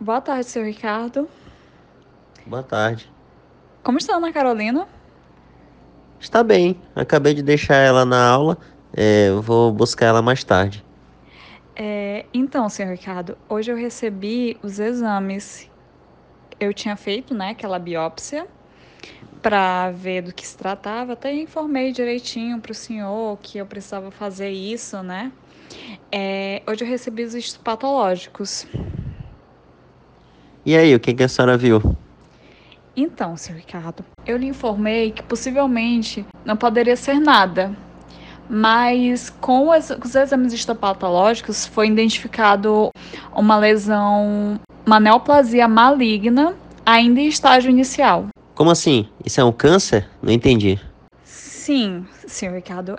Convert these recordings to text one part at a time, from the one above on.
Boa tarde, seu Ricardo. Boa tarde. Como está Ana Carolina? Está bem. Acabei de deixar ela na aula. É, vou buscar ela mais tarde. É, então, senhor Ricardo, hoje eu recebi os exames. Eu tinha feito, né, aquela biópsia para ver do que se tratava. Até informei direitinho para o senhor que eu precisava fazer isso, né? É, hoje eu recebi os estudos patológicos. E aí, o que, que a senhora viu? Então, senhor Ricardo, eu lhe informei que possivelmente não poderia ser nada, mas com os, os exames histopatológicos foi identificado uma lesão, uma neoplasia maligna, ainda em estágio inicial. Como assim? Isso é um câncer? Não entendi. Sim, senhor Ricardo.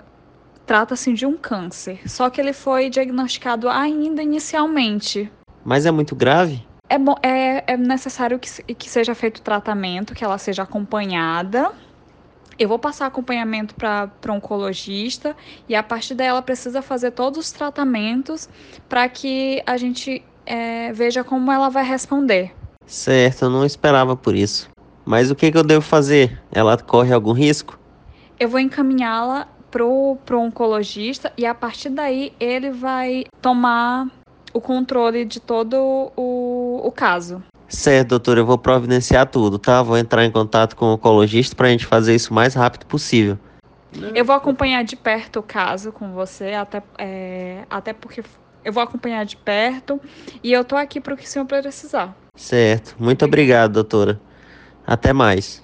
Trata-se de um câncer, só que ele foi diagnosticado ainda inicialmente. Mas é muito grave? É, bom, é, é necessário que, que seja feito tratamento, que ela seja acompanhada. Eu vou passar acompanhamento para oncologista e a partir dela precisa fazer todos os tratamentos para que a gente é, veja como ela vai responder. Certo, eu não esperava por isso. Mas o que, que eu devo fazer? Ela corre algum risco? Eu vou encaminhá-la pro, pro oncologista e a partir daí ele vai tomar o controle de todo o, o caso. Certo, doutor, eu vou providenciar tudo, tá? Vou entrar em contato com o oncologista para a gente fazer isso o mais rápido possível. Eu vou acompanhar de perto o caso com você, até, é, até porque eu vou acompanhar de perto e eu tô aqui para o que o senhor precisar. Certo, muito obrigado, doutora. Até mais.